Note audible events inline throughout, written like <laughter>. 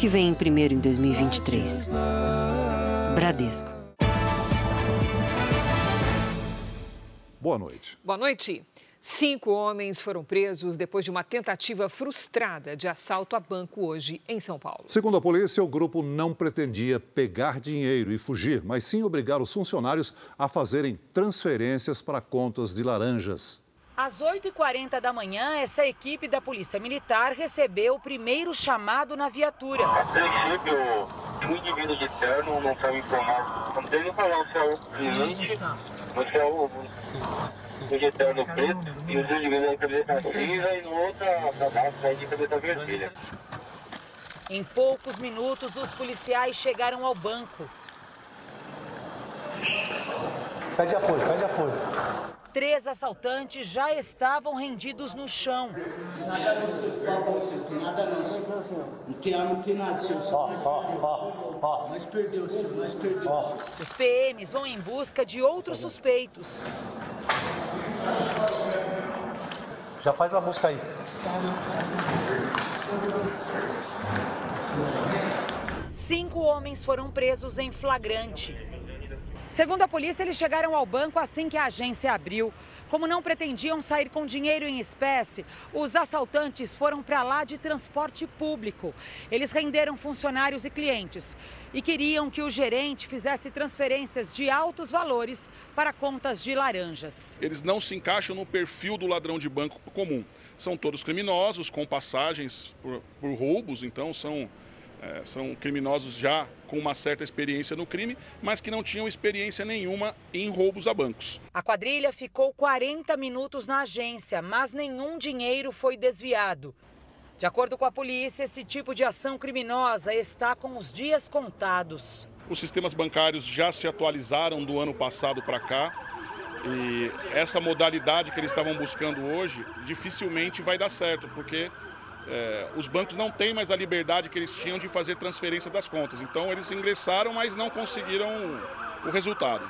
que vem primeiro em 2023. Bradesco. Boa noite. Boa noite. Cinco homens foram presos depois de uma tentativa frustrada de assalto a banco hoje em São Paulo. Segundo a polícia, o grupo não pretendia pegar dinheiro e fugir, mas sim obrigar os funcionários a fazerem transferências para contas de laranjas. Às 8h40 da manhã, essa equipe da Polícia Militar recebeu o primeiro chamado na viatura. A princípio, um indivíduo de terno não foi informado. Não teve falar se é o cliente se é o de terno preto e os indivíduos de cabeça cinza e no outro cadastro de cabeça vermelha. Em poucos minutos, os policiais chegaram ao banco. Pede apoio, pede apoio. Três assaltantes já estavam rendidos no chão. Nada não, senhor. Fala senhor. Nada não, senhor. Não tem arma, não tem nada, senhor. Ó, ó, ó, ó. Mas perdeu, senhor. Mas perdeu. Os PMs vão em busca de outros suspeitos. Já faz a busca aí. Cinco homens foram presos em flagrante. Segundo a polícia, eles chegaram ao banco assim que a agência abriu. Como não pretendiam sair com dinheiro em espécie, os assaltantes foram para lá de transporte público. Eles renderam funcionários e clientes e queriam que o gerente fizesse transferências de altos valores para contas de laranjas. Eles não se encaixam no perfil do ladrão de banco comum. São todos criminosos, com passagens por, por roubos, então são é, são criminosos já com uma certa experiência no crime, mas que não tinham experiência nenhuma em roubos a bancos. A quadrilha ficou 40 minutos na agência, mas nenhum dinheiro foi desviado. De acordo com a polícia, esse tipo de ação criminosa está com os dias contados. Os sistemas bancários já se atualizaram do ano passado para cá. E essa modalidade que eles estavam buscando hoje dificilmente vai dar certo, porque é, os bancos não têm mais a liberdade que eles tinham de fazer transferência das contas. Então eles ingressaram, mas não conseguiram o resultado.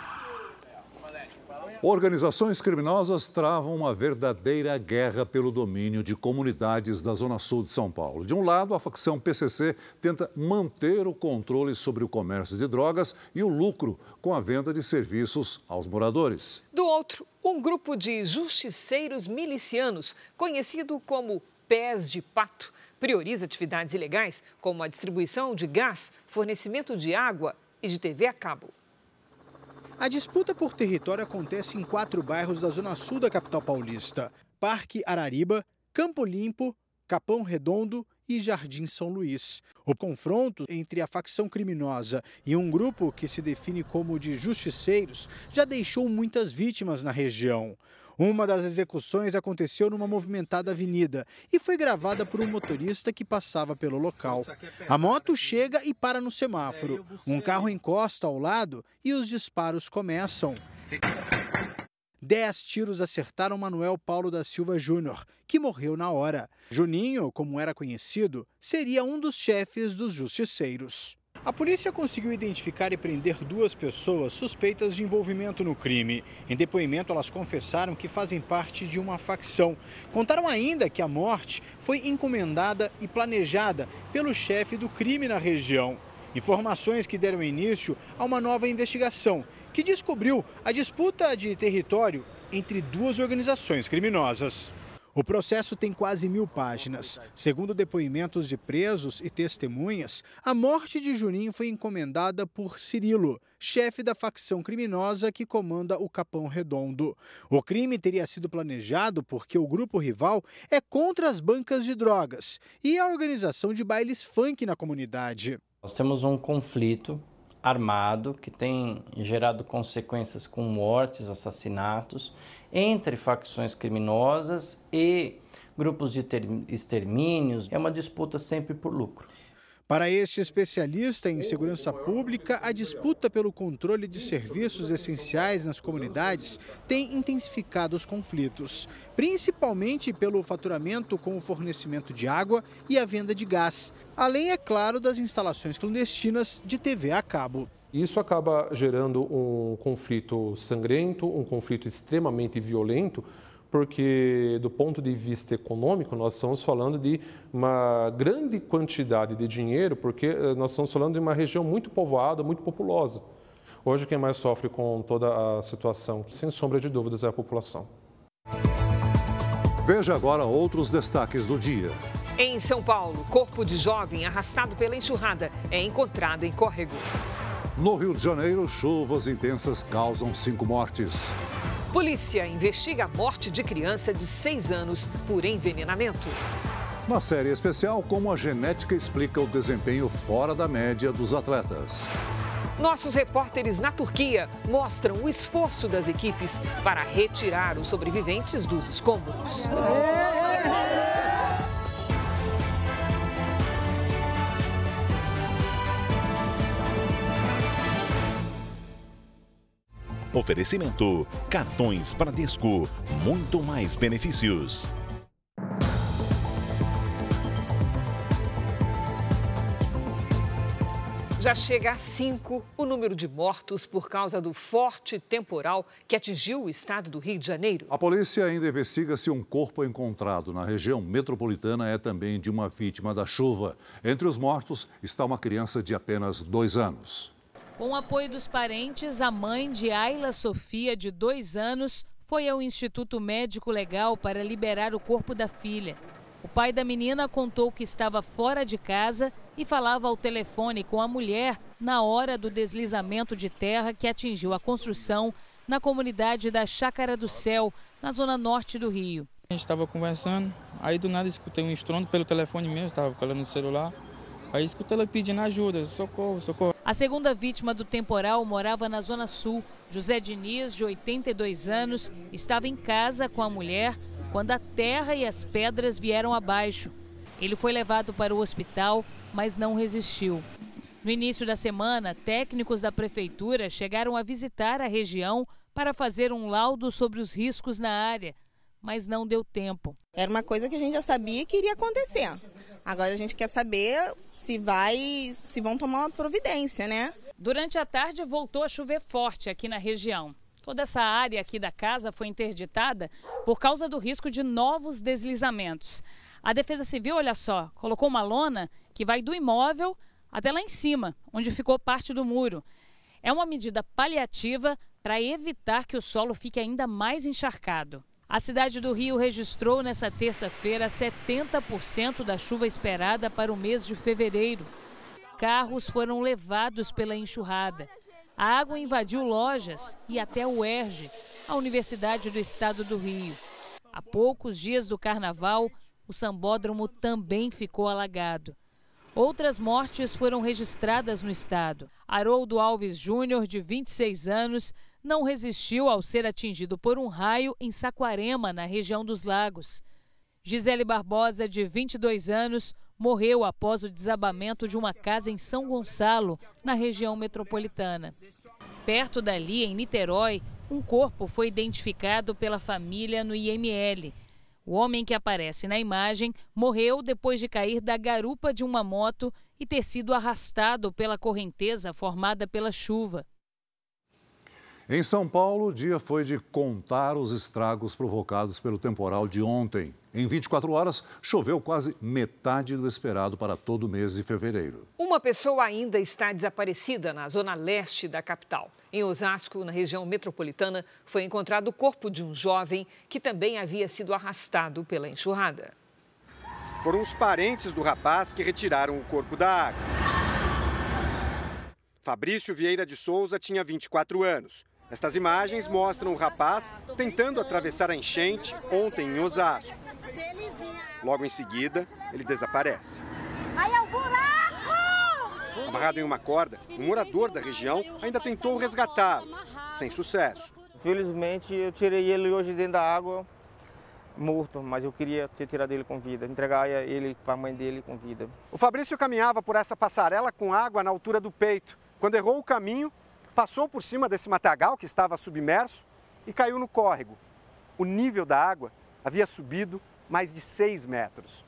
Organizações criminosas travam uma verdadeira guerra pelo domínio de comunidades da Zona Sul de São Paulo. De um lado, a facção PCC tenta manter o controle sobre o comércio de drogas e o lucro com a venda de serviços aos moradores. Do outro, um grupo de justiceiros milicianos, conhecido como pés de pato, prioriza atividades ilegais como a distribuição de gás, fornecimento de água e de TV a cabo. A disputa por território acontece em quatro bairros da zona sul da capital paulista: Parque Arariba, Campo Limpo, Capão Redondo e Jardim São Luís. O confronto entre a facção criminosa e um grupo que se define como de justiceiros já deixou muitas vítimas na região. Uma das execuções aconteceu numa movimentada avenida e foi gravada por um motorista que passava pelo local. A moto chega e para no semáforo. Um carro encosta ao lado e os disparos começam. Dez tiros acertaram Manuel Paulo da Silva Júnior, que morreu na hora. Juninho, como era conhecido, seria um dos chefes dos justiceiros. A polícia conseguiu identificar e prender duas pessoas suspeitas de envolvimento no crime. Em depoimento, elas confessaram que fazem parte de uma facção. Contaram ainda que a morte foi encomendada e planejada pelo chefe do crime na região. Informações que deram início a uma nova investigação que descobriu a disputa de território entre duas organizações criminosas. O processo tem quase mil páginas. Segundo depoimentos de presos e testemunhas, a morte de Juninho foi encomendada por Cirilo, chefe da facção criminosa que comanda o Capão Redondo. O crime teria sido planejado porque o grupo rival é contra as bancas de drogas e a organização de bailes funk na comunidade. Nós temos um conflito armado que tem gerado consequências com mortes, assassinatos entre facções criminosas e grupos de extermínios. É uma disputa sempre por lucro. Para este especialista em segurança pública, a disputa pelo controle de serviços essenciais nas comunidades tem intensificado os conflitos, principalmente pelo faturamento com o fornecimento de água e a venda de gás, além, é claro, das instalações clandestinas de TV a cabo. Isso acaba gerando um conflito sangrento, um conflito extremamente violento, porque do ponto de vista econômico nós estamos falando de uma grande quantidade de dinheiro, porque eh, nós estamos falando de uma região muito povoada, muito populosa. Hoje quem mais sofre com toda a situação, sem sombra de dúvidas, é a população. Veja agora outros destaques do dia. Em São Paulo, corpo de jovem arrastado pela enxurrada é encontrado em córrego. No Rio de Janeiro, chuvas intensas causam cinco mortes. Polícia investiga a morte de criança de seis anos por envenenamento. Na série especial, como a genética explica o desempenho fora da média dos atletas. Nossos repórteres na Turquia mostram o esforço das equipes para retirar os sobreviventes dos escombros. Oferecimento: cartões Bradesco, muito mais benefícios. Já chega a cinco o número de mortos por causa do forte temporal que atingiu o estado do Rio de Janeiro. A polícia ainda investiga se um corpo encontrado na região metropolitana é também de uma vítima da chuva. Entre os mortos está uma criança de apenas dois anos. Com o apoio dos parentes, a mãe de Ayla Sofia, de dois anos, foi ao Instituto Médico Legal para liberar o corpo da filha. O pai da menina contou que estava fora de casa e falava ao telefone com a mulher na hora do deslizamento de terra que atingiu a construção na comunidade da Chácara do Céu, na zona norte do Rio. A gente estava conversando, aí do nada escutei um estrondo pelo telefone mesmo, estava falando no celular. Aí escutei ela pedindo ajuda, socorro, socorro. A segunda vítima do temporal morava na Zona Sul. José Diniz, de 82 anos, estava em casa com a mulher quando a terra e as pedras vieram abaixo. Ele foi levado para o hospital, mas não resistiu. No início da semana, técnicos da prefeitura chegaram a visitar a região para fazer um laudo sobre os riscos na área, mas não deu tempo. Era uma coisa que a gente já sabia que iria acontecer. Agora a gente quer saber se vai, se vão tomar uma providência, né? Durante a tarde voltou a chover forte aqui na região. Toda essa área aqui da casa foi interditada por causa do risco de novos deslizamentos. A Defesa Civil, olha só, colocou uma lona que vai do imóvel até lá em cima, onde ficou parte do muro. É uma medida paliativa para evitar que o solo fique ainda mais encharcado. A cidade do Rio registrou nesta terça-feira 70% da chuva esperada para o mês de fevereiro. Carros foram levados pela enxurrada. A água invadiu lojas e até o ERJ, a Universidade do Estado do Rio. Há poucos dias do carnaval, o sambódromo também ficou alagado. Outras mortes foram registradas no estado. Haroldo Alves Júnior, de 26 anos, não resistiu ao ser atingido por um raio em Saquarema, na região dos Lagos. Gisele Barbosa, de 22 anos, morreu após o desabamento de uma casa em São Gonçalo, na região metropolitana. Perto dali, em Niterói, um corpo foi identificado pela família no IML. O homem que aparece na imagem morreu depois de cair da garupa de uma moto e ter sido arrastado pela correnteza formada pela chuva. Em São Paulo, o dia foi de contar os estragos provocados pelo temporal de ontem. Em 24 horas, choveu quase metade do esperado para todo o mês de fevereiro. Uma pessoa ainda está desaparecida na zona leste da capital. Em Osasco, na região metropolitana, foi encontrado o corpo de um jovem que também havia sido arrastado pela enxurrada. Foram os parentes do rapaz que retiraram o corpo da água. Fabrício Vieira de Souza tinha 24 anos. Estas imagens mostram o rapaz tentando atravessar a enchente ontem em Osasco. Logo em seguida, ele desaparece. Buraco! Amarrado em uma corda, um morador da região ainda tentou resgatá-lo, sem sucesso. Felizmente, eu tirei ele hoje dentro da água, morto, mas eu queria ter tirado ele com vida, entregar ele para a mãe dele com vida. O Fabrício caminhava por essa passarela com água na altura do peito. Quando errou o caminho, passou por cima desse matagal que estava submerso e caiu no córrego. O nível da água havia subido mais de 6 metros.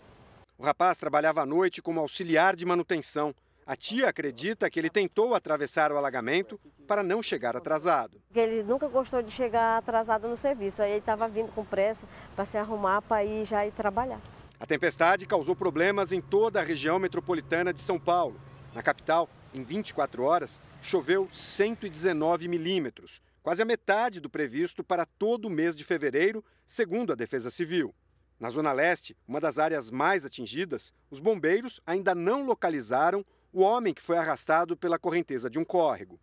O rapaz trabalhava à noite como auxiliar de manutenção. A tia acredita que ele tentou atravessar o alagamento para não chegar atrasado. Ele nunca gostou de chegar atrasado no serviço, aí ele estava vindo com pressa para se arrumar para ir já ir trabalhar. A tempestade causou problemas em toda a região metropolitana de São Paulo. Na capital, em 24 horas, choveu 119 milímetros, quase a metade do previsto para todo o mês de fevereiro, segundo a Defesa Civil. Na Zona Leste, uma das áreas mais atingidas, os bombeiros ainda não localizaram o homem que foi arrastado pela correnteza de um córrego.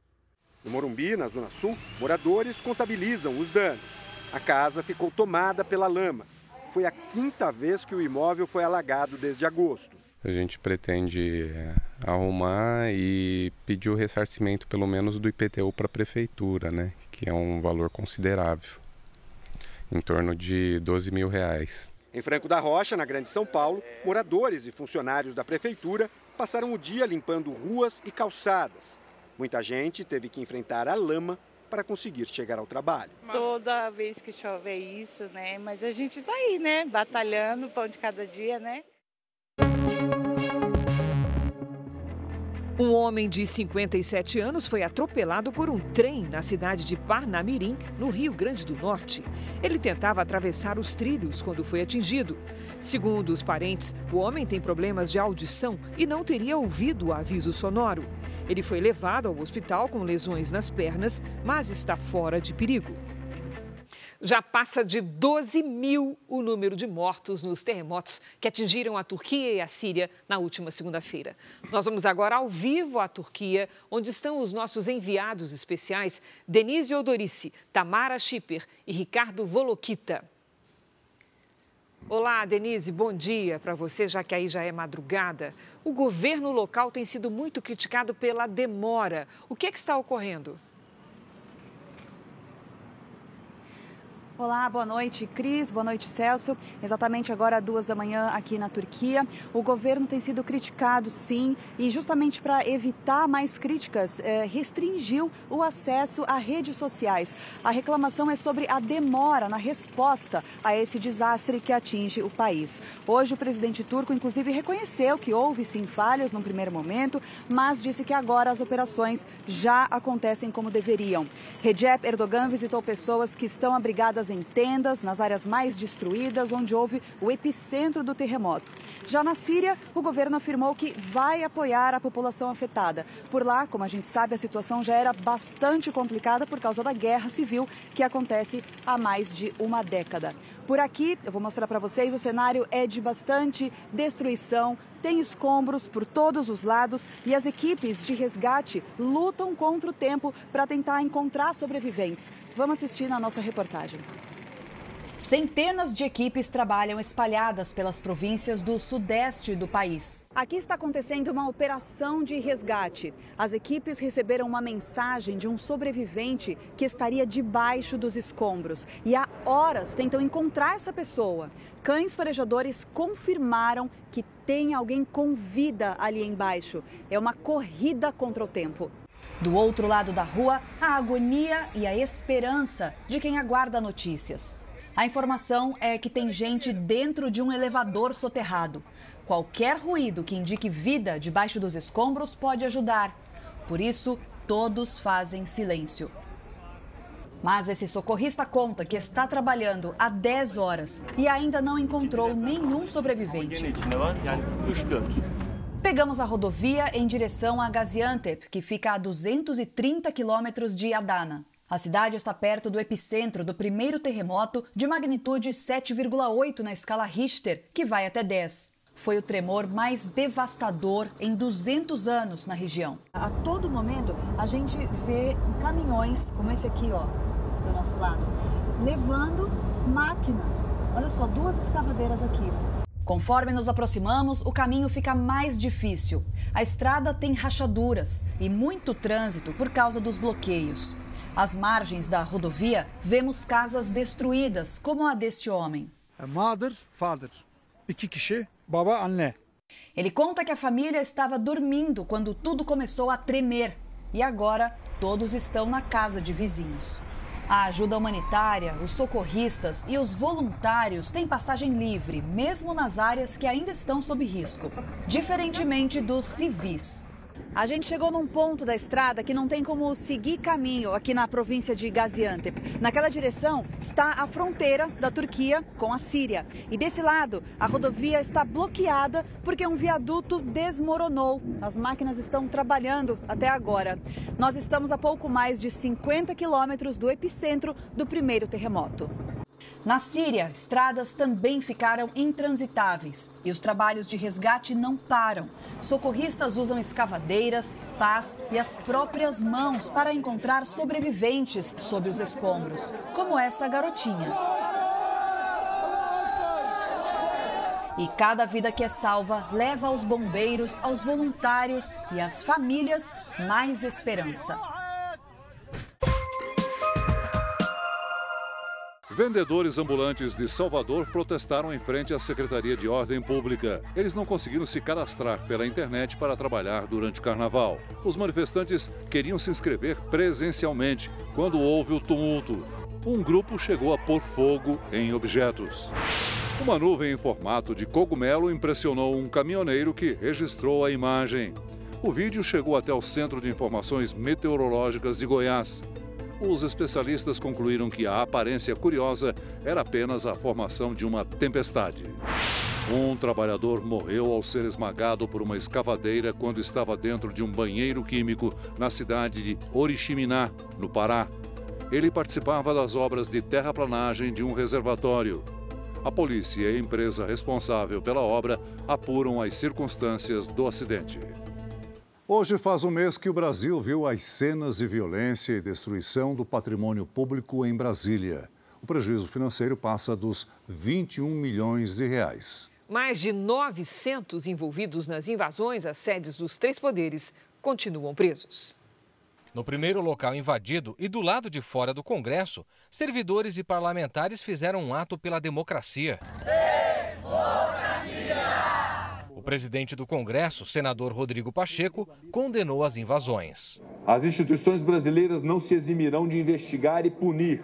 No Morumbi, na Zona Sul, moradores contabilizam os danos. A casa ficou tomada pela lama. Foi a quinta vez que o imóvel foi alagado desde agosto. A gente pretende é, arrumar e pedir o ressarcimento, pelo menos, do IPTU para a prefeitura, né? que é um valor considerável, em torno de 12 mil reais. Em Franco da Rocha, na Grande São Paulo, moradores e funcionários da prefeitura passaram o dia limpando ruas e calçadas. Muita gente teve que enfrentar a lama para conseguir chegar ao trabalho. Toda vez que chove é isso, né? Mas a gente está aí, né? Batalhando, pão de cada dia, né? Um homem de 57 anos foi atropelado por um trem na cidade de Parnamirim, no Rio Grande do Norte. Ele tentava atravessar os trilhos quando foi atingido. Segundo os parentes, o homem tem problemas de audição e não teria ouvido o aviso sonoro. Ele foi levado ao hospital com lesões nas pernas, mas está fora de perigo. Já passa de 12 mil o número de mortos nos terremotos que atingiram a Turquia e a Síria na última segunda-feira. Nós vamos agora ao vivo à Turquia, onde estão os nossos enviados especiais Denise Odorici, Tamara Schipper e Ricardo Volokita. Olá, Denise, bom dia para você, já que aí já é madrugada. O governo local tem sido muito criticado pela demora. O que, é que está ocorrendo? Olá, boa noite, Cris. Boa noite, Celso. Exatamente agora, duas da manhã, aqui na Turquia. O governo tem sido criticado, sim, e justamente para evitar mais críticas, eh, restringiu o acesso a redes sociais. A reclamação é sobre a demora na resposta a esse desastre que atinge o país. Hoje, o presidente turco, inclusive, reconheceu que houve sim falhas no primeiro momento, mas disse que agora as operações já acontecem como deveriam. Recep Erdogan visitou pessoas que estão abrigadas em tendas nas áreas mais destruídas, onde houve o epicentro do terremoto. Já na Síria, o governo afirmou que vai apoiar a população afetada. Por lá, como a gente sabe, a situação já era bastante complicada por causa da guerra civil que acontece há mais de uma década. Por aqui, eu vou mostrar para vocês, o cenário é de bastante destruição, tem escombros por todos os lados e as equipes de resgate lutam contra o tempo para tentar encontrar sobreviventes. Vamos assistir na nossa reportagem. Centenas de equipes trabalham espalhadas pelas províncias do sudeste do país. Aqui está acontecendo uma operação de resgate. As equipes receberam uma mensagem de um sobrevivente que estaria debaixo dos escombros e há horas tentam encontrar essa pessoa. Cães farejadores confirmaram que tem alguém com vida ali embaixo. É uma corrida contra o tempo. Do outro lado da rua, a agonia e a esperança de quem aguarda notícias. A informação é que tem gente dentro de um elevador soterrado. Qualquer ruído que indique vida debaixo dos escombros pode ajudar. Por isso, todos fazem silêncio. Mas esse socorrista conta que está trabalhando há 10 horas e ainda não encontrou nenhum sobrevivente. Pegamos a rodovia em direção a Gaziantep, que fica a 230 quilômetros de Adana. A cidade está perto do epicentro do primeiro terremoto de magnitude 7,8 na escala Richter, que vai até 10. Foi o tremor mais devastador em 200 anos na região. A todo momento a gente vê caminhões como esse aqui, ó, do nosso lado, levando máquinas. Olha só, duas escavadeiras aqui. Conforme nos aproximamos, o caminho fica mais difícil. A estrada tem rachaduras e muito trânsito por causa dos bloqueios. Às margens da rodovia, vemos casas destruídas, como a deste homem. Mother, father. İki kişi, baba, anne. Ele conta que a família estava dormindo quando tudo começou a tremer e agora todos estão na casa de vizinhos. A ajuda humanitária, os socorristas e os voluntários têm passagem livre, mesmo nas áreas que ainda estão sob risco, diferentemente dos civis. A gente chegou num ponto da estrada que não tem como seguir caminho aqui na província de Gaziantep. Naquela direção está a fronteira da Turquia com a Síria. E desse lado, a rodovia está bloqueada porque um viaduto desmoronou. As máquinas estão trabalhando até agora. Nós estamos a pouco mais de 50 quilômetros do epicentro do primeiro terremoto. Na Síria, estradas também ficaram intransitáveis e os trabalhos de resgate não param. Socorristas usam escavadeiras, pás e as próprias mãos para encontrar sobreviventes sob os escombros, como essa garotinha. E cada vida que é salva leva aos bombeiros, aos voluntários e às famílias mais esperança. Vendedores ambulantes de Salvador protestaram em frente à Secretaria de Ordem Pública. Eles não conseguiram se cadastrar pela internet para trabalhar durante o carnaval. Os manifestantes queriam se inscrever presencialmente quando houve o tumulto. Um grupo chegou a pôr fogo em objetos. Uma nuvem em formato de cogumelo impressionou um caminhoneiro que registrou a imagem. O vídeo chegou até o Centro de Informações Meteorológicas de Goiás os especialistas concluíram que a aparência curiosa era apenas a formação de uma tempestade. Um trabalhador morreu ao ser esmagado por uma escavadeira quando estava dentro de um banheiro químico na cidade de Oriximiná, no Pará. Ele participava das obras de terraplanagem de um reservatório. A polícia e a empresa responsável pela obra apuram as circunstâncias do acidente. Hoje faz um mês que o Brasil viu as cenas de violência e destruição do patrimônio público em Brasília. O prejuízo financeiro passa dos 21 milhões de reais. Mais de 900 envolvidos nas invasões às sedes dos três poderes continuam presos. No primeiro local invadido e do lado de fora do Congresso, servidores e parlamentares fizeram um ato pela democracia. O presidente do Congresso, senador Rodrigo Pacheco, condenou as invasões. As instituições brasileiras não se eximirão de investigar e punir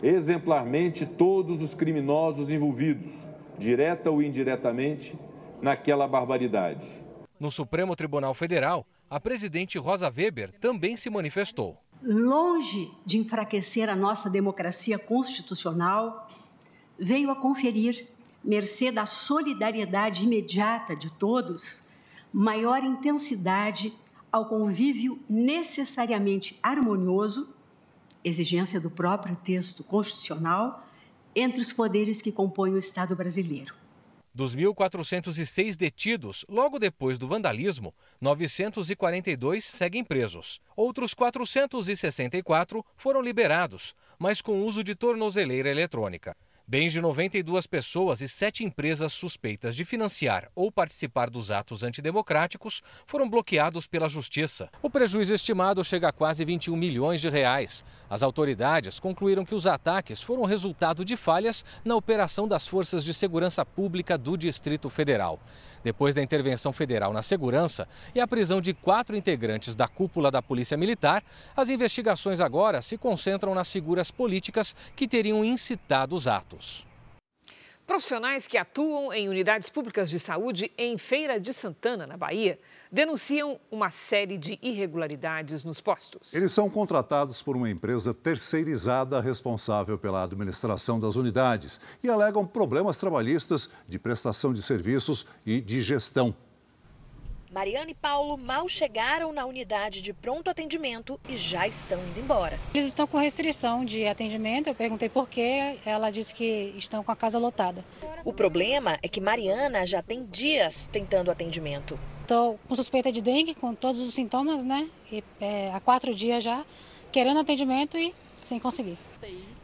exemplarmente todos os criminosos envolvidos, direta ou indiretamente, naquela barbaridade. No Supremo Tribunal Federal, a presidente Rosa Weber também se manifestou. Longe de enfraquecer a nossa democracia constitucional, veio a conferir mercê da solidariedade imediata de todos, maior intensidade ao convívio necessariamente harmonioso, exigência do próprio texto constitucional, entre os poderes que compõem o Estado brasileiro. Dos 1.406 detidos, logo depois do vandalismo, 942 seguem presos. Outros 464 foram liberados, mas com uso de tornozeleira eletrônica. Bens de 92 pessoas e sete empresas suspeitas de financiar ou participar dos atos antidemocráticos foram bloqueados pela Justiça. O prejuízo estimado chega a quase 21 milhões de reais. As autoridades concluíram que os ataques foram resultado de falhas na operação das forças de segurança pública do Distrito Federal. Depois da intervenção federal na segurança e a prisão de quatro integrantes da cúpula da Polícia Militar, as investigações agora se concentram nas figuras políticas que teriam incitado os atos. Profissionais que atuam em unidades públicas de saúde em Feira de Santana, na Bahia, denunciam uma série de irregularidades nos postos. Eles são contratados por uma empresa terceirizada responsável pela administração das unidades e alegam problemas trabalhistas de prestação de serviços e de gestão. Mariana e Paulo mal chegaram na unidade de pronto atendimento e já estão indo embora. Eles estão com restrição de atendimento. Eu perguntei por quê. Ela disse que estão com a casa lotada. O problema é que Mariana já tem dias tentando atendimento. Estou com suspeita de dengue, com todos os sintomas, né? E, é, há quatro dias já, querendo atendimento e sem conseguir.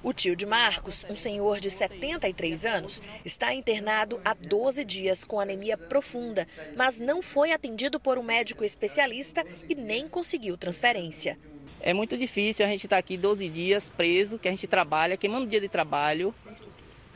O tio de Marcos, um senhor de 73 anos, está internado há 12 dias com anemia profunda, mas não foi atendido por um médico especialista e nem conseguiu transferência. É muito difícil a gente estar tá aqui 12 dias preso, que a gente trabalha, queimando dia de trabalho,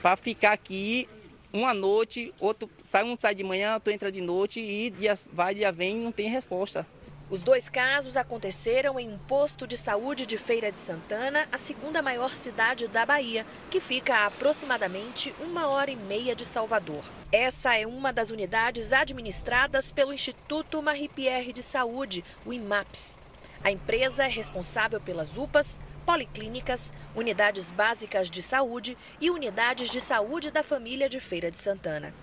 para ficar aqui uma noite, outro sai um sai de manhã, outro entra de noite e dia vai, dia vem, não tem resposta. Os dois casos aconteceram em um posto de saúde de Feira de Santana, a segunda maior cidade da Bahia, que fica a aproximadamente uma hora e meia de Salvador. Essa é uma das unidades administradas pelo Instituto Marie Pierre de Saúde, o IMAPS. A empresa é responsável pelas UPAs, policlínicas, unidades básicas de saúde e unidades de saúde da família de Feira de Santana.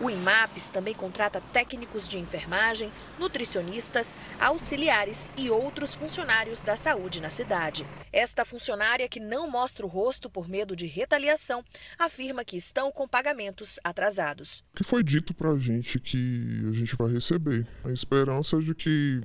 O IMAPS também contrata técnicos de enfermagem, nutricionistas, auxiliares e outros funcionários da saúde na cidade. Esta funcionária, que não mostra o rosto por medo de retaliação, afirma que estão com pagamentos atrasados. O que foi dito para a gente que a gente vai receber? A esperança de que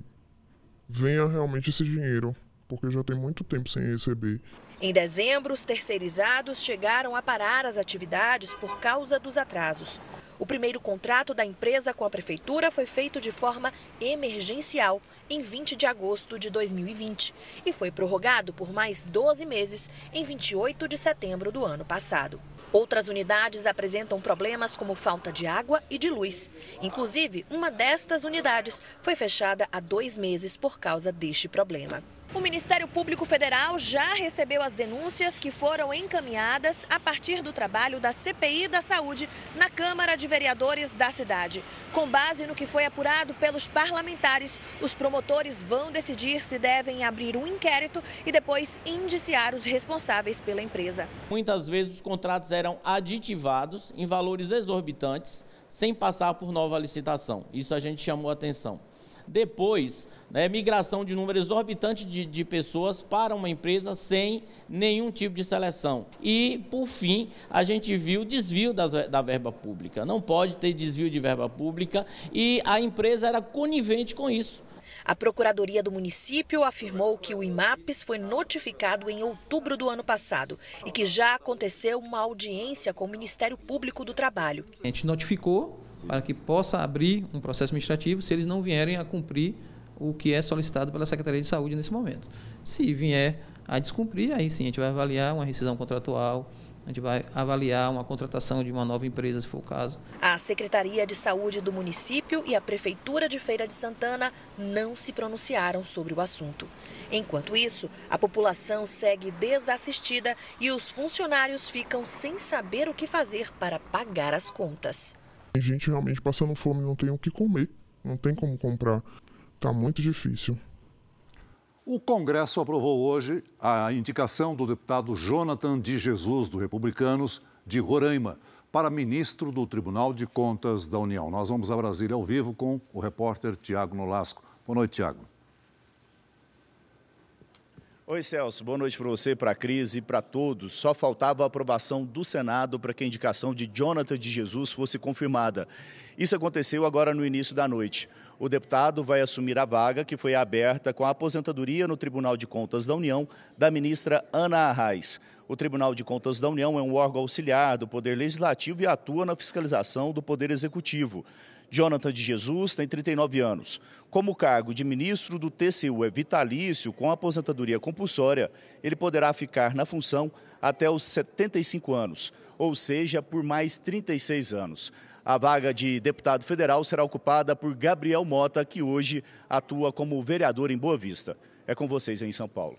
venha realmente esse dinheiro porque já tem muito tempo sem receber. Em dezembro, os terceirizados chegaram a parar as atividades por causa dos atrasos. O primeiro contrato da empresa com a prefeitura foi feito de forma emergencial em 20 de agosto de 2020 e foi prorrogado por mais 12 meses em 28 de setembro do ano passado. Outras unidades apresentam problemas como falta de água e de luz. Inclusive, uma destas unidades foi fechada há dois meses por causa deste problema. O Ministério Público Federal já recebeu as denúncias que foram encaminhadas a partir do trabalho da CPI da Saúde na Câmara de Vereadores da cidade. Com base no que foi apurado pelos parlamentares, os promotores vão decidir se devem abrir um inquérito e depois indiciar os responsáveis pela empresa. Muitas vezes os contratos eram aditivados em valores exorbitantes, sem passar por nova licitação. Isso a gente chamou a atenção. Depois, né, migração de número exorbitante de, de pessoas para uma empresa sem nenhum tipo de seleção. E, por fim, a gente viu desvio das, da verba pública. Não pode ter desvio de verba pública e a empresa era conivente com isso. A Procuradoria do município afirmou que o IMAPS foi notificado em outubro do ano passado e que já aconteceu uma audiência com o Ministério Público do Trabalho. A gente notificou para que possa abrir um processo administrativo se eles não vierem a cumprir o que é solicitado pela Secretaria de Saúde nesse momento. Se vier a descumprir, aí sim a gente vai avaliar uma rescisão contratual, a gente vai avaliar uma contratação de uma nova empresa, se for o caso. A Secretaria de Saúde do município e a Prefeitura de Feira de Santana não se pronunciaram sobre o assunto. Enquanto isso, a população segue desassistida e os funcionários ficam sem saber o que fazer para pagar as contas. Tem gente realmente passando fome, não tem o que comer, não tem como comprar. Está muito difícil. O Congresso aprovou hoje a indicação do deputado Jonathan de Jesus, do Republicanos, de Roraima, para ministro do Tribunal de Contas da União. Nós vamos a Brasília ao vivo com o repórter Tiago Nolasco. Boa noite, Tiago. Oi, Celso. Boa noite para você, para a Cris e para todos. Só faltava a aprovação do Senado para que a indicação de Jonathan de Jesus fosse confirmada. Isso aconteceu agora no início da noite. O deputado vai assumir a vaga que foi aberta com a aposentadoria no Tribunal de Contas da União da ministra Ana Arraes. O Tribunal de Contas da União é um órgão auxiliar do Poder Legislativo e atua na fiscalização do Poder Executivo. Jonathan de Jesus tem 39 anos. Como o cargo de ministro do TCU é vitalício com aposentadoria compulsória, ele poderá ficar na função até os 75 anos, ou seja, por mais 36 anos. A vaga de deputado federal será ocupada por Gabriel Mota, que hoje atua como vereador em Boa Vista. É com vocês em São Paulo.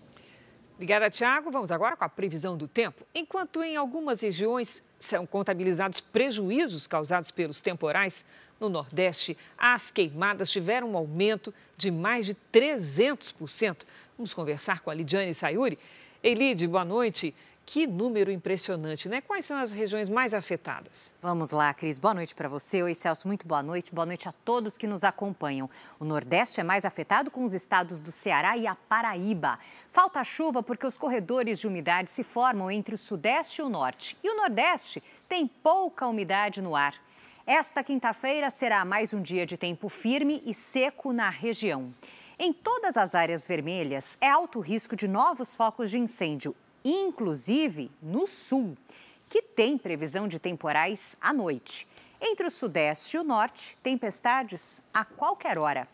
Obrigada, Tiago. Vamos agora com a previsão do tempo. Enquanto em algumas regiões são contabilizados prejuízos causados pelos temporais, no Nordeste, as queimadas tiveram um aumento de mais de 300%. Vamos conversar com a Lidiane Sayuri. Elide, boa noite. Que número impressionante, né? Quais são as regiões mais afetadas? Vamos lá, Cris. Boa noite para você. Oi, Celso. Muito boa noite. Boa noite a todos que nos acompanham. O Nordeste é mais afetado com os estados do Ceará e a Paraíba. Falta chuva porque os corredores de umidade se formam entre o Sudeste e o Norte. E o Nordeste tem pouca umidade no ar. Esta quinta-feira será mais um dia de tempo firme e seco na região. Em todas as áreas vermelhas, é alto risco de novos focos de incêndio inclusive no sul, que tem previsão de temporais à noite. Entre o sudeste e o norte, tempestades a qualquer hora.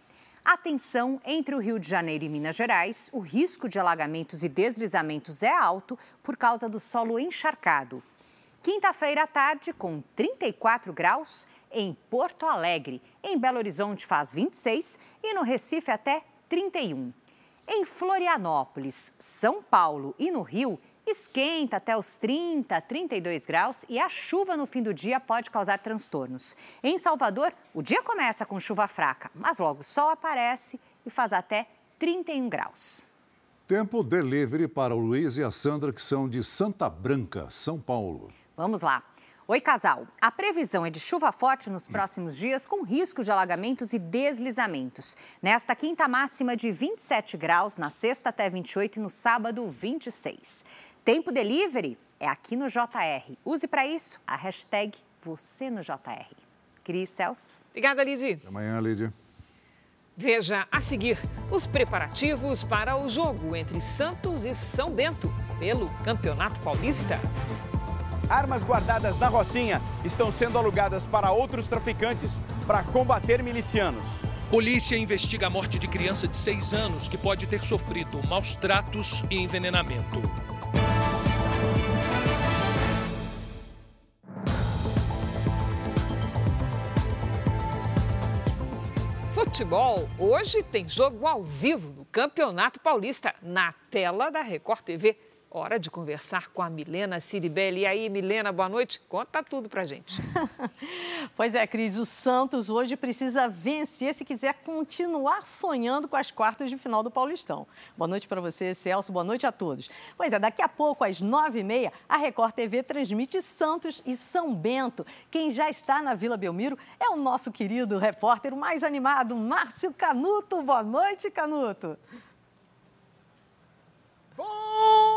Atenção, entre o Rio de Janeiro e Minas Gerais, o risco de alagamentos e deslizamentos é alto por causa do solo encharcado. Quinta-feira à tarde, com 34 graus, em Porto Alegre. Em Belo Horizonte faz 26 e no Recife até 31. Em Florianópolis, São Paulo e no Rio, esquenta até os 30, 32 graus e a chuva no fim do dia pode causar transtornos. Em Salvador, o dia começa com chuva fraca, mas logo o sol aparece e faz até 31 graus. Tempo delivery para o Luiz e a Sandra, que são de Santa Branca, São Paulo. Vamos lá. Oi, casal. A previsão é de chuva forte nos próximos dias, com risco de alagamentos e deslizamentos. Nesta quinta máxima de 27 graus, na sexta até 28 e no sábado 26. Tempo delivery é aqui no JR. Use para isso a hashtag você no JR. Cris Celso. Obrigada, Lidy. Até amanhã, Lidy. Veja a seguir os preparativos para o jogo entre Santos e São Bento pelo Campeonato Paulista. Armas guardadas na Rocinha estão sendo alugadas para outros traficantes para combater milicianos. Polícia investiga a morte de criança de 6 anos que pode ter sofrido maus tratos e envenenamento. Futebol, hoje tem jogo ao vivo no Campeonato Paulista, na tela da Record TV. Hora de conversar com a Milena Ciribelli. E aí, Milena, boa noite. Conta tudo pra gente. <laughs> pois é, Cris, o Santos hoje precisa vencer se quiser continuar sonhando com as quartas de final do Paulistão. Boa noite para você, Celso. Boa noite a todos. Pois é, daqui a pouco, às nove e meia, a Record TV transmite Santos e São Bento. Quem já está na Vila Belmiro é o nosso querido repórter mais animado, Márcio Canuto. Boa noite, Canuto. Boa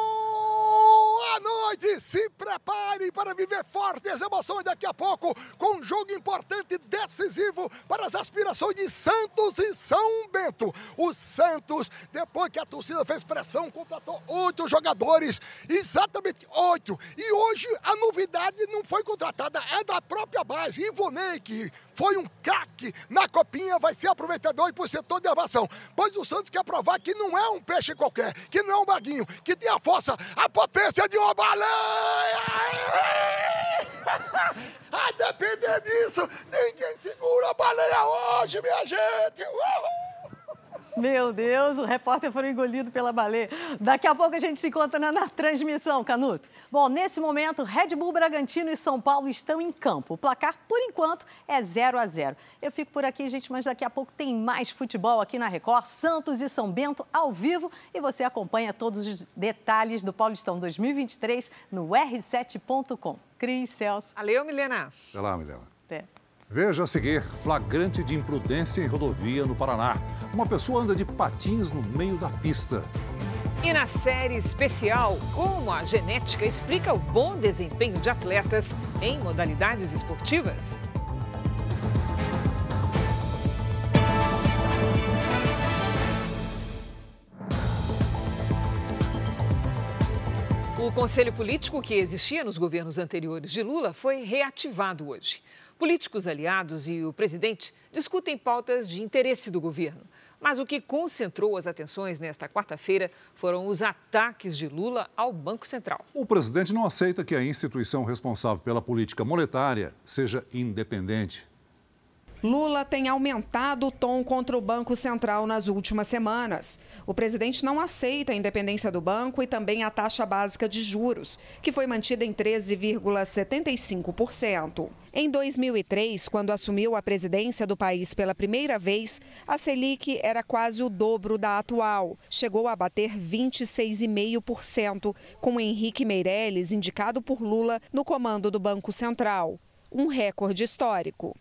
noite! Se prepare para viver fortes emoções daqui a pouco com um jogo importante e decisivo para as aspirações de Santos e São Bento. O Santos, depois que a torcida fez pressão, contratou oito jogadores, exatamente oito. E hoje a novidade não foi contratada, é da própria base. Ivonei, que foi um craque na copinha, vai ser aproveitador por setor de armação. Pois o Santos quer provar que não é um peixe qualquer, que não é um baguinho, que tem a força, a potência de uma baleia! A <laughs> depender disso, ninguém segura a baleia hoje, minha gente! Uhul! Meu Deus, o repórter foi engolido pela baleia. Daqui a pouco a gente se encontra na, na, transmissão, Canuto. Bom, nesse momento, Red Bull Bragantino e São Paulo estão em campo. O placar, por enquanto, é 0 a 0 Eu fico por aqui, gente, mas daqui a pouco tem mais futebol aqui na Record. Santos e São Bento ao vivo. E você acompanha todos os detalhes do Paulistão 2023 no r7.com. Cris, Celso. Valeu, Milena. Até lá, Milena. Até. Veja a seguir: flagrante de imprudência em rodovia no Paraná. Uma pessoa anda de patins no meio da pista. E na série especial, como a genética explica o bom desempenho de atletas em modalidades esportivas. O conselho político que existia nos governos anteriores de Lula foi reativado hoje. Políticos aliados e o presidente discutem pautas de interesse do governo. Mas o que concentrou as atenções nesta quarta-feira foram os ataques de Lula ao Banco Central. O presidente não aceita que a instituição responsável pela política monetária seja independente. Lula tem aumentado o tom contra o Banco Central nas últimas semanas. O presidente não aceita a independência do banco e também a taxa básica de juros, que foi mantida em 13,75%. Em 2003, quando assumiu a presidência do país pela primeira vez, a Selic era quase o dobro da atual. Chegou a bater 26,5%, com Henrique Meirelles indicado por Lula no comando do Banco Central. Um recorde histórico.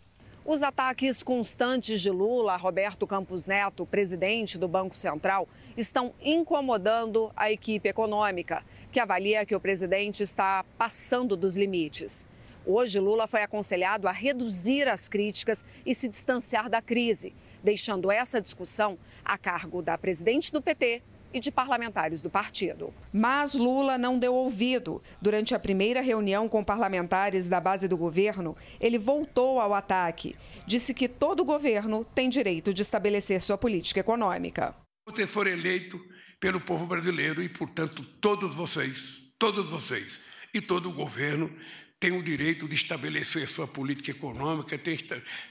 Os ataques constantes de Lula a Roberto Campos Neto, presidente do Banco Central, estão incomodando a equipe econômica, que avalia que o presidente está passando dos limites. Hoje, Lula foi aconselhado a reduzir as críticas e se distanciar da crise, deixando essa discussão a cargo da presidente do PT, e de parlamentares do partido. Mas Lula não deu ouvido. Durante a primeira reunião com parlamentares da base do governo, ele voltou ao ataque. Disse que todo governo tem direito de estabelecer sua política econômica. Você for eleito pelo povo brasileiro e, portanto, todos vocês, todos vocês e todo o governo tem o direito de estabelecer a sua política econômica, tem,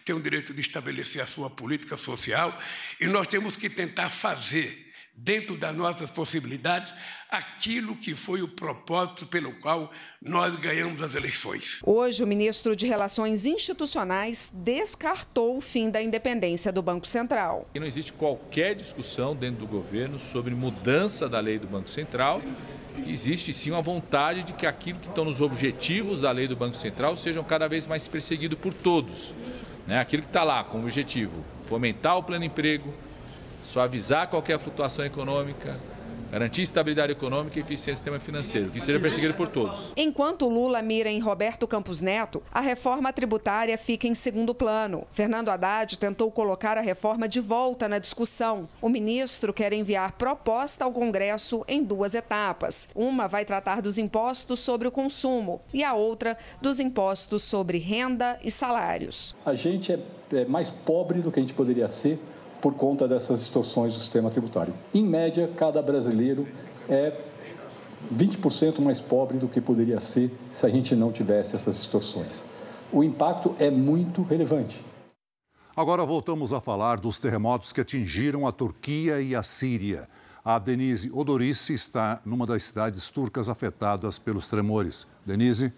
tem o direito de estabelecer a sua política social, e nós temos que tentar fazer dentro das nossas possibilidades, aquilo que foi o propósito pelo qual nós ganhamos as eleições. Hoje, o ministro de Relações Institucionais descartou o fim da independência do Banco Central. E não existe qualquer discussão dentro do governo sobre mudança da lei do Banco Central. Existe sim uma vontade de que aquilo que estão nos objetivos da lei do Banco Central sejam cada vez mais perseguidos por todos. Né? Aquilo que está lá como objetivo, fomentar o pleno emprego, suavizar qualquer flutuação econômica, garantir estabilidade econômica e eficiência do sistema financeiro, que seja perseguido por todos. Enquanto Lula mira em Roberto Campos Neto, a reforma tributária fica em segundo plano. Fernando Haddad tentou colocar a reforma de volta na discussão. O ministro quer enviar proposta ao Congresso em duas etapas. Uma vai tratar dos impostos sobre o consumo e a outra dos impostos sobre renda e salários. A gente é, é mais pobre do que a gente poderia ser por conta dessas distorções do sistema tributário. Em média, cada brasileiro é 20% mais pobre do que poderia ser se a gente não tivesse essas distorções. O impacto é muito relevante. Agora voltamos a falar dos terremotos que atingiram a Turquia e a Síria. A Denise Odorice está numa das cidades turcas afetadas pelos tremores. Denise?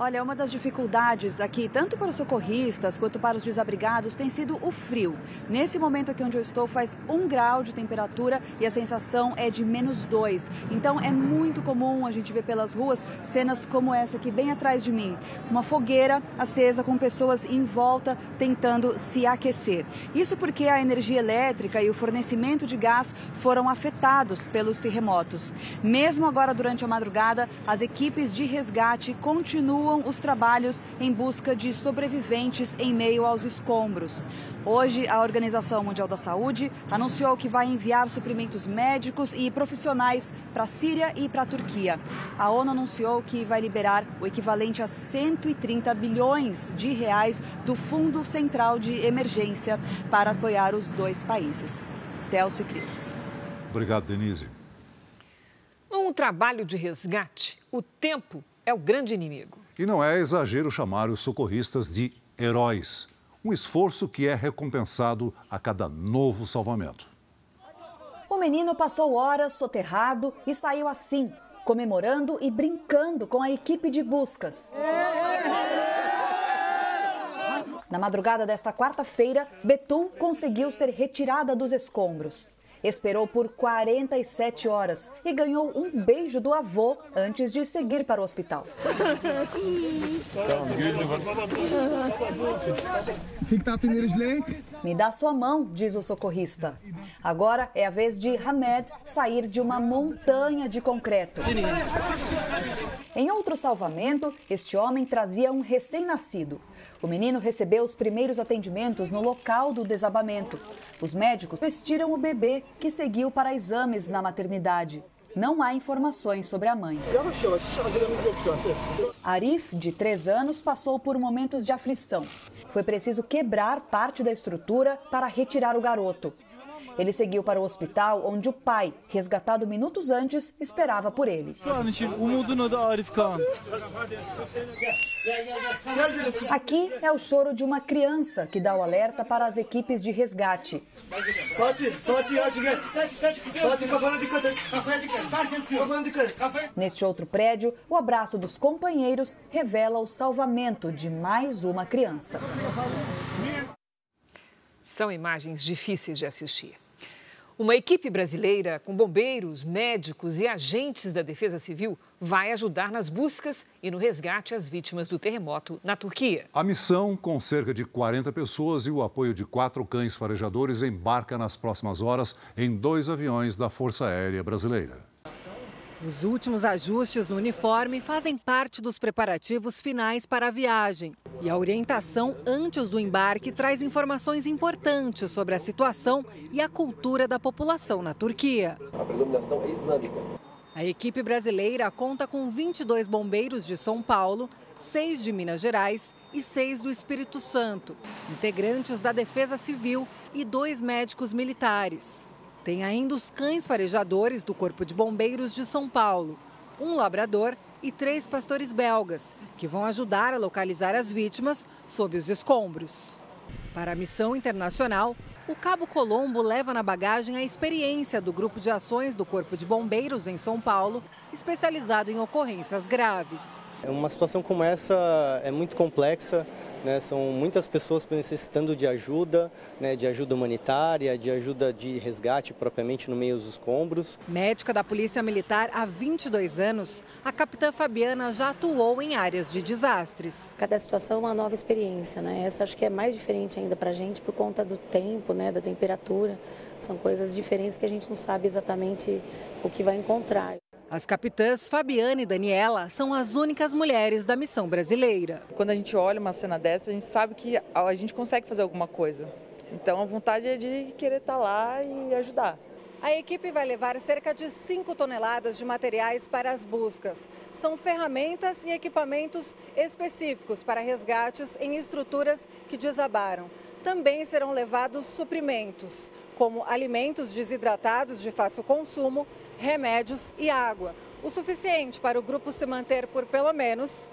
Olha, uma das dificuldades aqui, tanto para os socorristas quanto para os desabrigados, tem sido o frio. Nesse momento aqui onde eu estou, faz um grau de temperatura e a sensação é de menos dois. Então é muito comum a gente ver pelas ruas cenas como essa aqui, bem atrás de mim. Uma fogueira acesa com pessoas em volta tentando se aquecer. Isso porque a energia elétrica e o fornecimento de gás foram afetados pelos terremotos. Mesmo agora durante a madrugada, as equipes de resgate continuam continuam os trabalhos em busca de sobreviventes em meio aos escombros. Hoje, a Organização Mundial da Saúde anunciou que vai enviar suprimentos médicos e profissionais para a Síria e para a Turquia. A ONU anunciou que vai liberar o equivalente a 130 bilhões de reais do Fundo Central de Emergência para apoiar os dois países. Celso e Cris. Obrigado, Denise. Num trabalho de resgate, o tempo é o grande inimigo. E não é exagero chamar os socorristas de heróis. Um esforço que é recompensado a cada novo salvamento. O menino passou horas soterrado e saiu assim, comemorando e brincando com a equipe de buscas. Na madrugada desta quarta-feira, Betul conseguiu ser retirada dos escombros. Esperou por 47 horas e ganhou um beijo do avô antes de seguir para o hospital. Me dá sua mão, diz o socorrista. Agora é a vez de Hamed sair de uma montanha de concreto. Em outro salvamento, este homem trazia um recém-nascido. O menino recebeu os primeiros atendimentos no local do desabamento. Os médicos vestiram o bebê, que seguiu para exames na maternidade. Não há informações sobre a mãe. Arif, de 3 anos, passou por momentos de aflição. Foi preciso quebrar parte da estrutura para retirar o garoto. Ele seguiu para o hospital onde o pai, resgatado minutos antes, esperava por ele. Aqui é o choro de uma criança que dá o alerta para as equipes de resgate. Neste outro prédio, o abraço dos companheiros revela o salvamento de mais uma criança. São imagens difíceis de assistir. Uma equipe brasileira com bombeiros, médicos e agentes da Defesa Civil vai ajudar nas buscas e no resgate às vítimas do terremoto na Turquia. A missão, com cerca de 40 pessoas e o apoio de quatro cães farejadores, embarca nas próximas horas em dois aviões da Força Aérea Brasileira. Os últimos ajustes no uniforme fazem parte dos preparativos finais para a viagem. E a orientação antes do embarque traz informações importantes sobre a situação e a cultura da população na Turquia. A predominação é islâmica. A equipe brasileira conta com 22 bombeiros de São Paulo, seis de Minas Gerais e seis do Espírito Santo, integrantes da Defesa Civil e dois médicos militares. Tem ainda os cães farejadores do Corpo de Bombeiros de São Paulo. um labrador e três pastores belgas, que vão ajudar a localizar as vítimas sob os escombros. Para a missão internacional, o Cabo Colombo leva na bagagem a experiência do Grupo de Ações do Corpo de Bombeiros em São Paulo, especializado em ocorrências graves. Uma situação como essa é muito complexa, né? são muitas pessoas necessitando de ajuda, né? de ajuda humanitária, de ajuda de resgate propriamente no meio dos escombros. Médica da Polícia Militar há 22 anos, a capitã Fabiana já atuou em áreas de desastres. Cada situação é uma nova experiência, né? essa acho que é mais diferente ainda para a gente por conta do tempo, né? da temperatura. São coisas diferentes que a gente não sabe exatamente o que vai encontrar. As capitãs Fabiana e Daniela são as únicas mulheres da missão brasileira. Quando a gente olha uma cena dessa, a gente sabe que a gente consegue fazer alguma coisa. Então a vontade é de querer estar lá e ajudar. A equipe vai levar cerca de 5 toneladas de materiais para as buscas. São ferramentas e equipamentos específicos para resgates em estruturas que desabaram. Também serão levados suprimentos, como alimentos desidratados de fácil consumo, remédios e água, o suficiente para o grupo se manter por pelo menos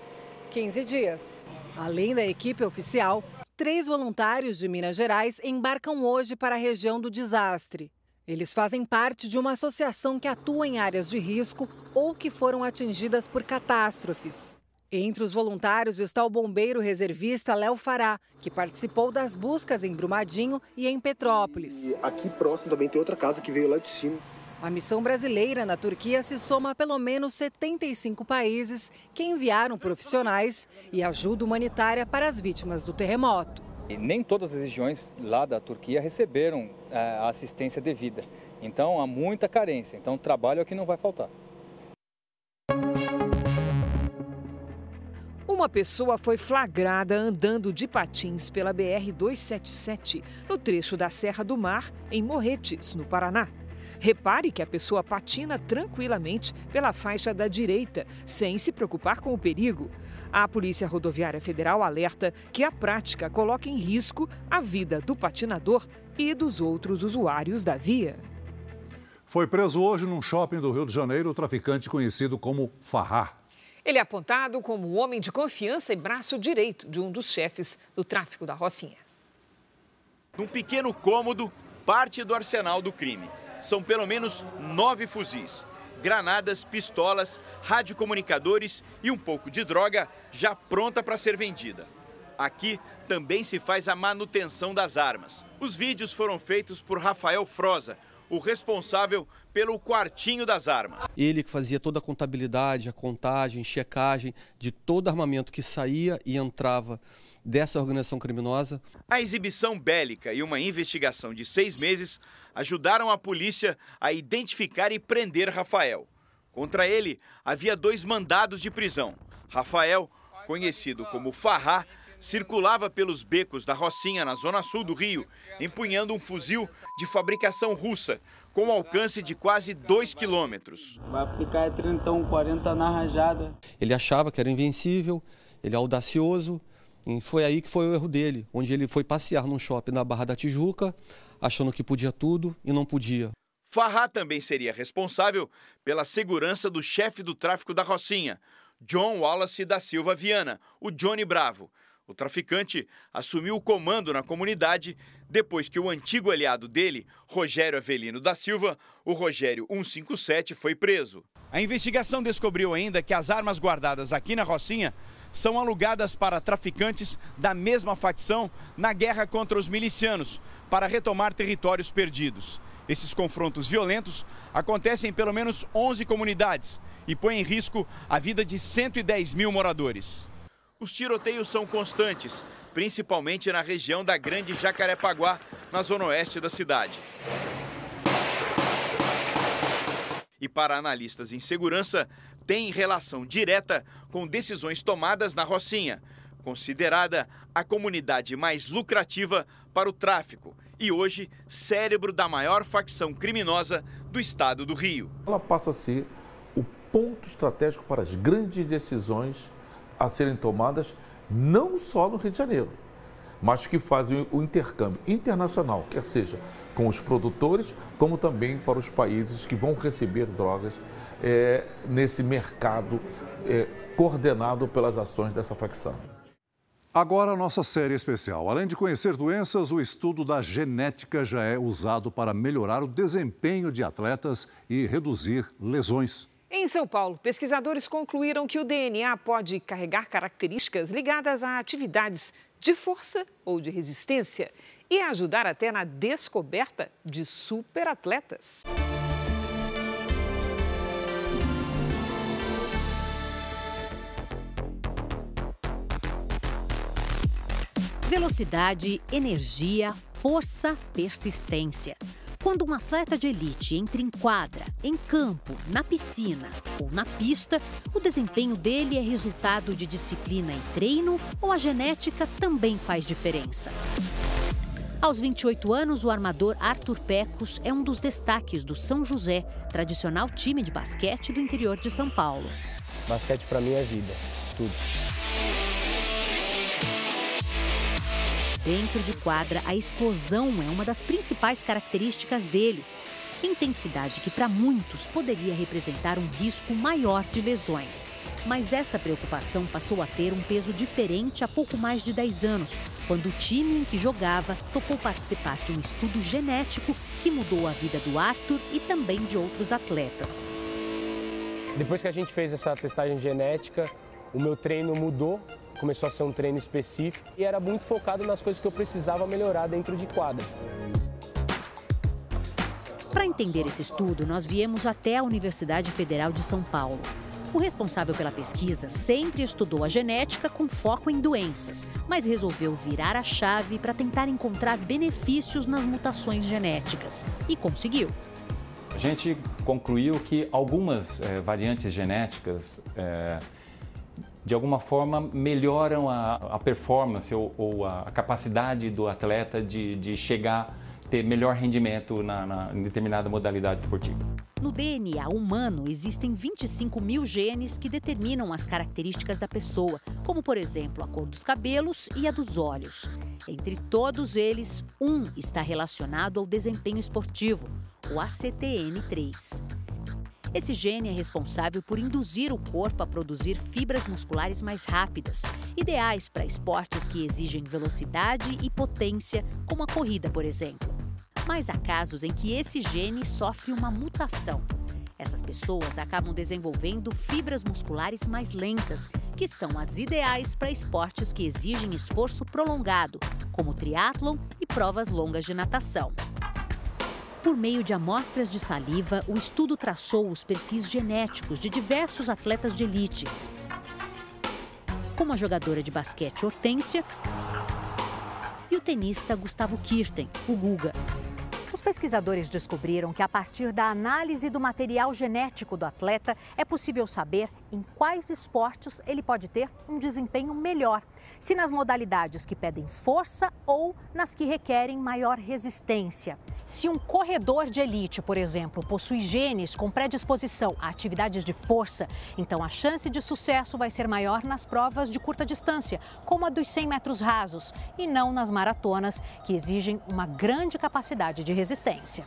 15 dias. Além da equipe oficial, três voluntários de Minas Gerais embarcam hoje para a região do desastre. Eles fazem parte de uma associação que atua em áreas de risco ou que foram atingidas por catástrofes. Entre os voluntários está o bombeiro reservista Léo Fará, que participou das buscas em Brumadinho e em Petrópolis. E aqui próximo também tem outra casa que veio lá de cima. A missão brasileira na Turquia se soma a pelo menos 75 países que enviaram profissionais e ajuda humanitária para as vítimas do terremoto. E nem todas as regiões lá da Turquia receberam é, a assistência devida. Então há muita carência. Então trabalho aqui não vai faltar. Uma pessoa foi flagrada andando de patins pela BR-277, no trecho da Serra do Mar, em Morretes, no Paraná. Repare que a pessoa patina tranquilamente pela faixa da direita, sem se preocupar com o perigo. A Polícia Rodoviária Federal alerta que a prática coloca em risco a vida do patinador e dos outros usuários da via. Foi preso hoje num shopping do Rio de Janeiro o traficante conhecido como Farrá. Ele é apontado como o homem de confiança e braço direito de um dos chefes do tráfico da Rocinha. Num pequeno cômodo, parte do arsenal do crime são pelo menos nove fuzis, granadas, pistolas, radiocomunicadores e um pouco de droga já pronta para ser vendida. Aqui também se faz a manutenção das armas. Os vídeos foram feitos por Rafael Froza, o responsável pelo quartinho das armas. Ele que fazia toda a contabilidade, a contagem, checagem de todo armamento que saía e entrava dessa organização criminosa. A exibição bélica e uma investigação de seis meses ajudaram a polícia a identificar e prender Rafael. Contra ele, havia dois mandados de prisão. Rafael, conhecido como Farrá, circulava pelos becos da Rocinha, na zona sul do Rio, empunhando um fuzil de fabricação russa, com alcance de quase 2 quilômetros. Vai aplicar 30, 40 na rajada. Ele achava que era invencível, ele é audacioso, e foi aí que foi o erro dele, onde ele foi passear num shopping na Barra da Tijuca, achando que podia tudo e não podia. Farrá também seria responsável pela segurança do chefe do tráfico da Rocinha, John Wallace da Silva Viana, o Johnny Bravo. O traficante assumiu o comando na comunidade depois que o antigo aliado dele, Rogério Avelino da Silva, o Rogério 157, foi preso. A investigação descobriu ainda que as armas guardadas aqui na Rocinha são alugadas para traficantes da mesma facção na guerra contra os milicianos, para retomar territórios perdidos. Esses confrontos violentos acontecem em pelo menos 11 comunidades e põem em risco a vida de 110 mil moradores. Os tiroteios são constantes, principalmente na região da Grande Jacarepaguá, na zona oeste da cidade. E para analistas em segurança, tem relação direta com decisões tomadas na Rocinha, considerada a comunidade mais lucrativa para o tráfico e hoje cérebro da maior facção criminosa do estado do Rio. Ela passa a ser o ponto estratégico para as grandes decisões a serem tomadas não só no Rio de Janeiro, mas que fazem o intercâmbio internacional, quer seja com os produtores, como também para os países que vão receber drogas é, nesse mercado é, coordenado pelas ações dessa facção. Agora a nossa série especial. Além de conhecer doenças, o estudo da genética já é usado para melhorar o desempenho de atletas e reduzir lesões. Em São Paulo, pesquisadores concluíram que o DNA pode carregar características ligadas a atividades de força ou de resistência e ajudar até na descoberta de superatletas. Velocidade, energia, força, persistência. Quando um atleta de elite entra em quadra, em campo, na piscina ou na pista, o desempenho dele é resultado de disciplina e treino ou a genética também faz diferença. Aos 28 anos, o armador Arthur Pecos é um dos destaques do São José, tradicional time de basquete do interior de São Paulo. Basquete para mim é vida, tudo. Dentro de quadra, a explosão é uma das principais características dele. Intensidade que para muitos poderia representar um risco maior de lesões. Mas essa preocupação passou a ter um peso diferente há pouco mais de 10 anos, quando o time em que jogava topou participar de um estudo genético que mudou a vida do Arthur e também de outros atletas. Depois que a gente fez essa testagem genética, o meu treino mudou começou a ser um treino específico e era muito focado nas coisas que eu precisava melhorar dentro de quadra. Para entender esse estudo, nós viemos até a Universidade Federal de São Paulo. O responsável pela pesquisa sempre estudou a genética com foco em doenças, mas resolveu virar a chave para tentar encontrar benefícios nas mutações genéticas. E conseguiu. A gente concluiu que algumas é, variantes genéticas é, de alguma forma melhoram a, a performance ou, ou, a capacidade do atleta de, de chegar ter melhor rendimento na, na, em determinada modalidade esportiva. No DNA humano existem 25 mil genes que determinam as características da pessoa, como por exemplo a cor dos cabelos e a dos olhos. Entre todos eles, um está relacionado ao desempenho esportivo, o ACTN3. Esse gene é responsável por induzir o corpo a produzir fibras musculares mais rápidas, ideais para esportes que exigem velocidade e potência, como a corrida, por exemplo. Mas há casos em que esse gene sofre uma mutação. Essas pessoas acabam desenvolvendo fibras musculares mais lentas, que são as ideais para esportes que exigem esforço prolongado, como triatlon e provas longas de natação. Por meio de amostras de saliva, o estudo traçou os perfis genéticos de diversos atletas de elite, como a jogadora de basquete Hortência e o tenista Gustavo Kirten, o Guga. Os pesquisadores descobriram que, a partir da análise do material genético do atleta, é possível saber em quais esportes ele pode ter um desempenho melhor se nas modalidades que pedem força ou nas que requerem maior resistência. Se um corredor de elite, por exemplo, possui genes com predisposição a atividades de força, então a chance de sucesso vai ser maior nas provas de curta distância, como a dos 100 metros rasos, e não nas maratonas, que exigem uma grande capacidade de resistência.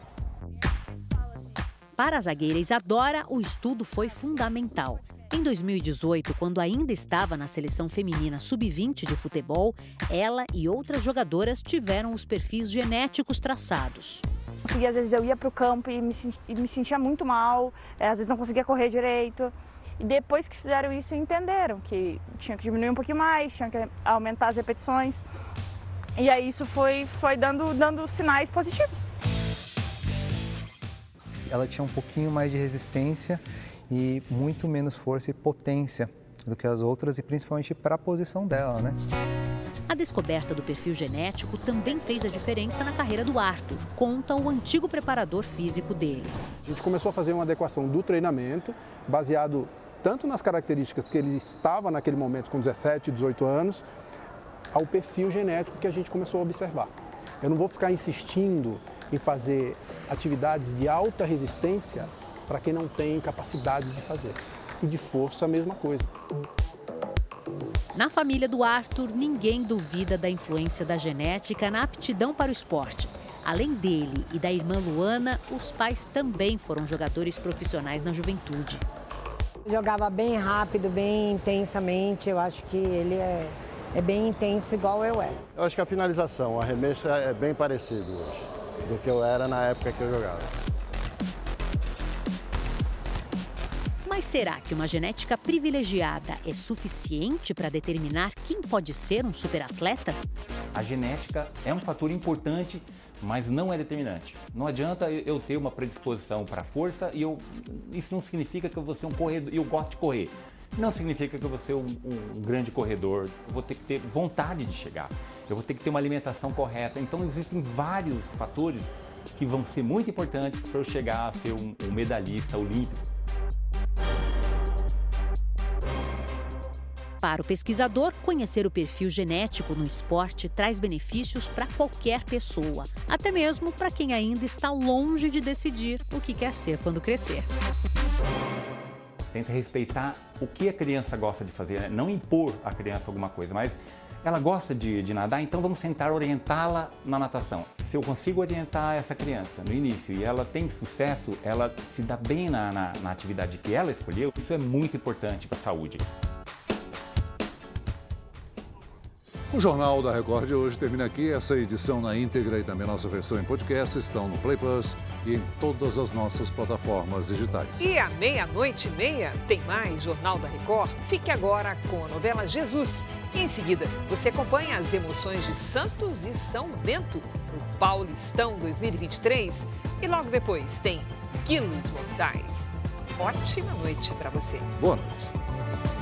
Para a zagueira Isadora, o estudo foi fundamental. Em 2018, quando ainda estava na seleção feminina sub-20 de futebol, ela e outras jogadoras tiveram os perfis genéticos traçados. E às vezes eu ia para o campo e me, e me, sentia muito mal, é, às vezes não conseguia correr direito. E depois que fizeram isso, entenderam que tinha que diminuir um pouquinho mais, tinha que aumentar as repetições. E aí isso foi, foi dando, dando sinais positivos. Ela tinha um pouquinho mais de resistência e muito menos força e potência do que as outras e principalmente para a posição dela, né? A descoberta do perfil genético também fez a diferença na carreira do Arthur, conta o antigo preparador físico dele. A gente começou a fazer uma adequação do treinamento, baseado tanto nas características que ele estava naquele momento com 17, 18 anos, ao perfil genético que a gente começou a observar. Eu não vou ficar insistindo em fazer atividades de alta resistência para quem não tem capacidade de fazer. E de força, a mesma coisa. Na família do Arthur, ninguém duvida da influência da genética na aptidão para o esporte. Além dele e da irmã Luana, os pais também foram jogadores profissionais na juventude. Jogava bem rápido, bem intensamente. Eu acho que ele é, é bem intenso, igual eu era. Eu acho que a finalização, o arremesso é bem parecido hoje do que eu era na época que eu jogava. Mas será que uma genética privilegiada é suficiente para determinar quem pode ser um superatleta? A genética é um fator importante, mas não é determinante. Não adianta eu ter uma predisposição para força e eu, isso não significa que eu vou ser um corredor e eu gosto de correr. Não significa que eu vou ser um, um, grande corredor. Eu vou ter que ter vontade de chegar. Eu vou ter que ter uma alimentação correta. Então existem vários fatores que vão ser muito importantes para eu chegar a ser um, um medalhista olímpico. Para o pesquisador, conhecer o perfil genético no esporte traz benefícios para qualquer pessoa, até mesmo para quem ainda está longe de decidir o que quer ser quando crescer. Tenta respeitar o que a criança gosta de fazer, né? não impor à criança alguma coisa, mas ela gosta de, de nadar, então vamos tentar orientá-la na natação. Se eu consigo orientar essa criança no início e ela tem sucesso, ela se dá bem na, na, na atividade que ela escolheu, isso é muito importante para a saúde. O Jornal da Record de hoje termina aqui. Essa edição na íntegra e também nossa versão em podcast estão no Play Plus e em todas as nossas plataformas digitais. E à meia-noite e meia tem mais Jornal da Record. Fique agora com a novela Jesus. E em seguida, você acompanha as emoções de Santos e São Bento no Paulistão 2023. E logo depois tem Quilos Mortais. Ótima noite para você. Boa noite.